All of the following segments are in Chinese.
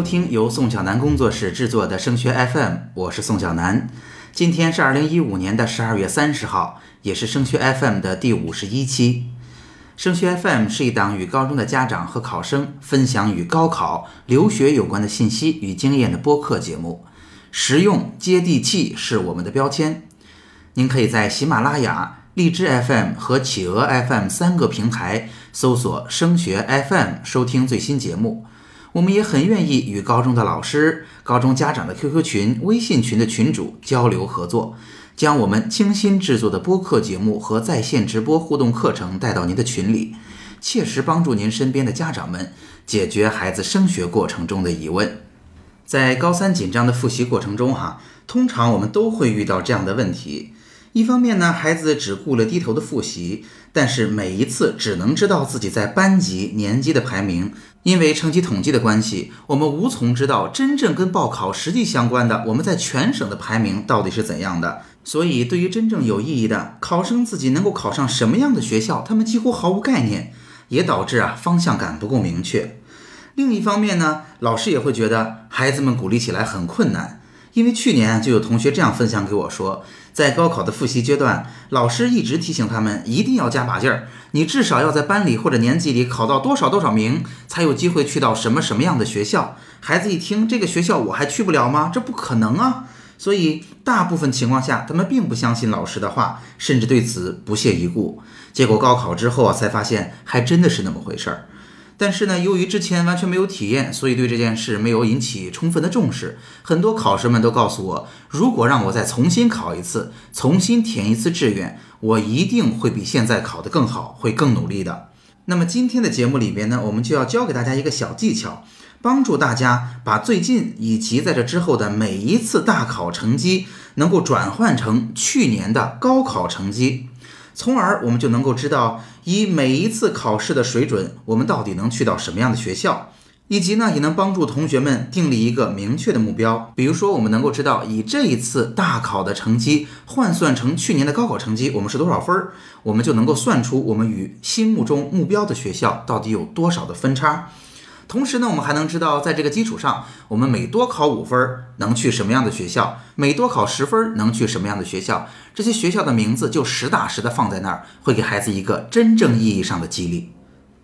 收听由宋小南工作室制作的升学 FM，我是宋小南。今天是二零一五年的十二月三十号，也是升学 FM 的第五十一期。升学 FM 是一档与高中的家长和考生分享与高考、留学有关的信息与经验的播客节目，实用接地气是我们的标签。您可以在喜马拉雅、荔枝 FM 和企鹅 FM 三个平台搜索“升学 FM” 收听最新节目。我们也很愿意与高中的老师、高中家长的 QQ 群、微信群的群主交流合作，将我们精心制作的播客节目和在线直播互动课程带到您的群里，切实帮助您身边的家长们解决孩子升学过程中的疑问。在高三紧张的复习过程中，哈，通常我们都会遇到这样的问题。一方面呢，孩子只顾了低头的复习，但是每一次只能知道自己在班级、年级的排名，因为成绩统计的关系，我们无从知道真正跟报考实际相关的我们在全省的排名到底是怎样的。所以，对于真正有意义的考生自己能够考上什么样的学校，他们几乎毫无概念，也导致啊方向感不够明确。另一方面呢，老师也会觉得孩子们鼓励起来很困难，因为去年就有同学这样分享给我说。在高考的复习阶段，老师一直提醒他们一定要加把劲儿。你至少要在班里或者年级里考到多少多少名，才有机会去到什么什么样的学校。孩子一听这个学校我还去不了吗？这不可能啊！所以大部分情况下，他们并不相信老师的话，甚至对此不屑一顾。结果高考之后啊，才发现还真的是那么回事儿。但是呢，由于之前完全没有体验，所以对这件事没有引起充分的重视。很多考生们都告诉我，如果让我再重新考一次，重新填一次志愿，我一定会比现在考得更好，会更努力的。那么今天的节目里边呢，我们就要教给大家一个小技巧，帮助大家把最近以及在这之后的每一次大考成绩，能够转换成去年的高考成绩。从而我们就能够知道，以每一次考试的水准，我们到底能去到什么样的学校，以及呢，也能帮助同学们订立一个明确的目标。比如说，我们能够知道，以这一次大考的成绩换算成去年的高考成绩，我们是多少分儿，我们就能够算出我们与心目中目标的学校到底有多少的分差。同时呢，我们还能知道，在这个基础上，我们每多考五分能去什么样的学校，每多考十分能去什么样的学校，这些学校的名字就实打实的放在那儿，会给孩子一个真正意义上的激励。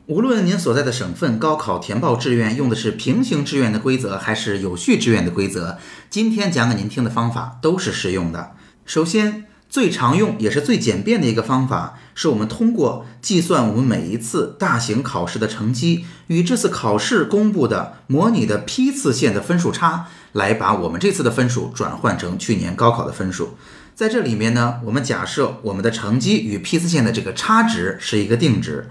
无论您所在的省份高考填报志愿用的是平行志愿的规则，还是有序志愿的规则，今天讲给您听的方法都是适用的。首先。最常用也是最简便的一个方法，是我们通过计算我们每一次大型考试的成绩与这次考试公布的模拟的批次线的分数差，来把我们这次的分数转换成去年高考的分数。在这里面呢，我们假设我们的成绩与批次线的这个差值是一个定值，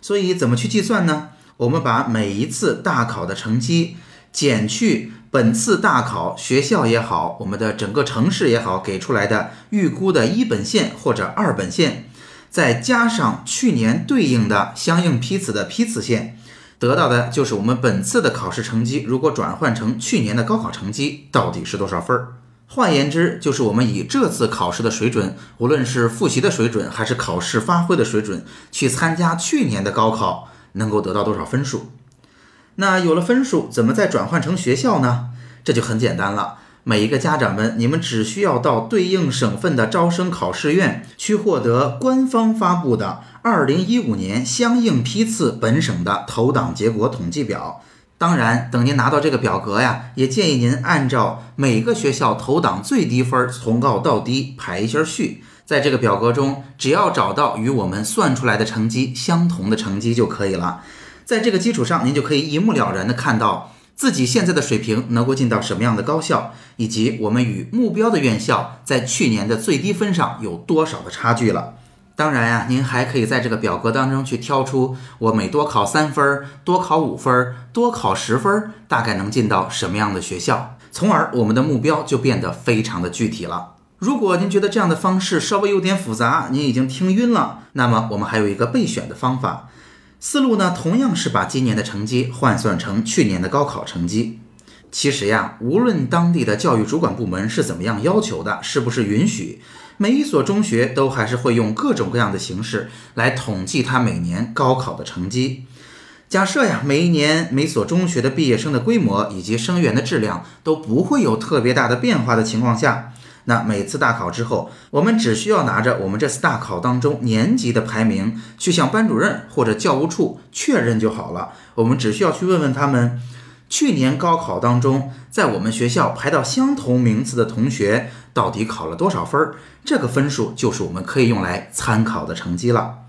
所以怎么去计算呢？我们把每一次大考的成绩减去。本次大考学校也好，我们的整个城市也好，给出来的预估的一本线或者二本线，再加上去年对应的相应批次的批次线，得到的就是我们本次的考试成绩。如果转换成去年的高考成绩，到底是多少分儿？换言之，就是我们以这次考试的水准，无论是复习的水准还是考试发挥的水准，去参加去年的高考，能够得到多少分数？那有了分数，怎么再转换成学校呢？这就很简单了。每一个家长们，你们只需要到对应省份的招生考试院去获得官方发布的2015年相应批次本省的投档结果统计表。当然，等您拿到这个表格呀，也建议您按照每个学校投档最低分从高到低排一下序。在这个表格中，只要找到与我们算出来的成绩相同的成绩就可以了。在这个基础上，您就可以一目了然地看到自己现在的水平能够进到什么样的高校，以及我们与目标的院校在去年的最低分上有多少的差距了。当然呀，您还可以在这个表格当中去挑出我每多考三分、多考五分、多考十分，大概能进到什么样的学校，从而我们的目标就变得非常的具体了。如果您觉得这样的方式稍微有点复杂，您已经听晕了，那么我们还有一个备选的方法。思路呢，同样是把今年的成绩换算成去年的高考成绩。其实呀，无论当地的教育主管部门是怎么样要求的，是不是允许，每一所中学都还是会用各种各样的形式来统计他每年高考的成绩。假设呀，每一年每所中学的毕业生的规模以及生源的质量都不会有特别大的变化的情况下，那每次大考之后，我们只需要拿着我们这次大考当中年级的排名去向班主任或者教务处确认就好了。我们只需要去问问他们，去年高考当中在我们学校排到相同名次的同学到底考了多少分儿，这个分数就是我们可以用来参考的成绩了。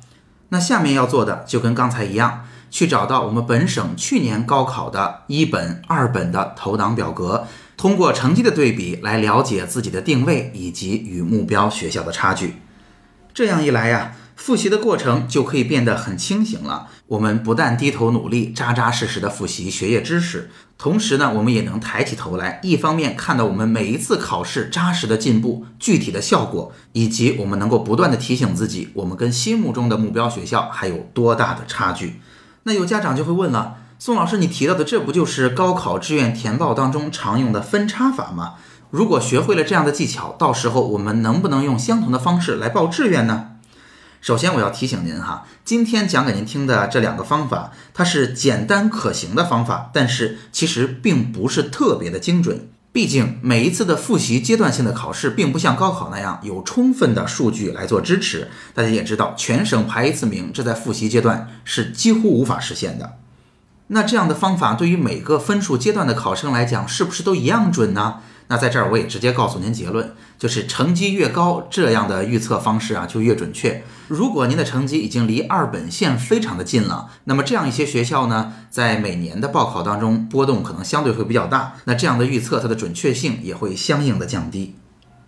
那下面要做的就跟刚才一样。去找到我们本省去年高考的一本、二本的投档表格，通过成绩的对比来了解自己的定位以及与目标学校的差距。这样一来呀，复习的过程就可以变得很清醒了。我们不但低头努力、扎扎实实的复习学业知识，同时呢，我们也能抬起头来，一方面看到我们每一次考试扎实的进步、具体的效果，以及我们能够不断的提醒自己，我们跟心目中的目标学校还有多大的差距。那有家长就会问了，宋老师，你提到的这不就是高考志愿填报当中常用的分差法吗？如果学会了这样的技巧，到时候我们能不能用相同的方式来报志愿呢？首先我要提醒您哈，今天讲给您听的这两个方法，它是简单可行的方法，但是其实并不是特别的精准。毕竟每一次的复习阶段性的考试，并不像高考那样有充分的数据来做支持。大家也知道，全省排一次名，这在复习阶段是几乎无法实现的。那这样的方法对于每个分数阶段的考生来讲，是不是都一样准呢？那在这儿我也直接告诉您结论，就是成绩越高，这样的预测方式啊就越准确。如果您的成绩已经离二本线非常的近了，那么这样一些学校呢，在每年的报考当中波动可能相对会比较大，那这样的预测它的准确性也会相应的降低。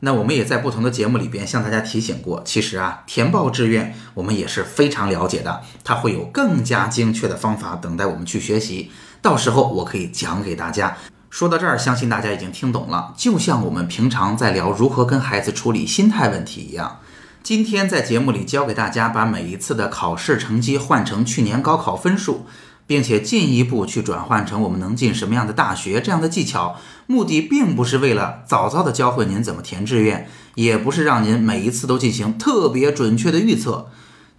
那我们也在不同的节目里边向大家提醒过，其实啊，填报志愿我们也是非常了解的，它会有更加精确的方法等待我们去学习，到时候我可以讲给大家。说到这儿，相信大家已经听懂了。就像我们平常在聊如何跟孩子处理心态问题一样，今天在节目里教给大家把每一次的考试成绩换成去年高考分数，并且进一步去转换成我们能进什么样的大学这样的技巧，目的并不是为了早早的教会您怎么填志愿，也不是让您每一次都进行特别准确的预测。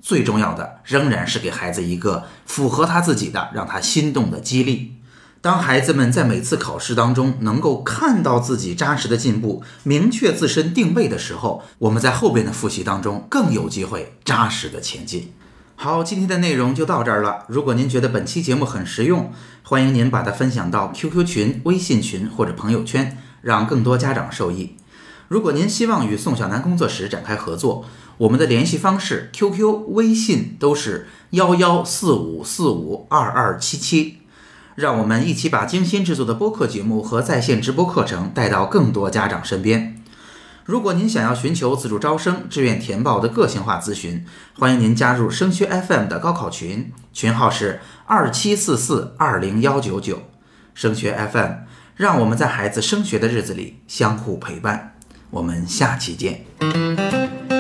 最重要的仍然是给孩子一个符合他自己的、让他心动的激励。当孩子们在每次考试当中能够看到自己扎实的进步，明确自身定位的时候，我们在后边的复习当中更有机会扎实的前进。好，今天的内容就到这儿了。如果您觉得本期节目很实用，欢迎您把它分享到 QQ 群、微信群或者朋友圈，让更多家长受益。如果您希望与宋小楠工作室展开合作，我们的联系方式 QQ、微信都是幺幺四五四五二二七七。让我们一起把精心制作的播客节目和在线直播课程带到更多家长身边。如果您想要寻求自主招生、志愿填报的个性化咨询，欢迎您加入升学 FM 的高考群，群号是二七四四二零幺九九。升学 FM，让我们在孩子升学的日子里相互陪伴。我们下期见。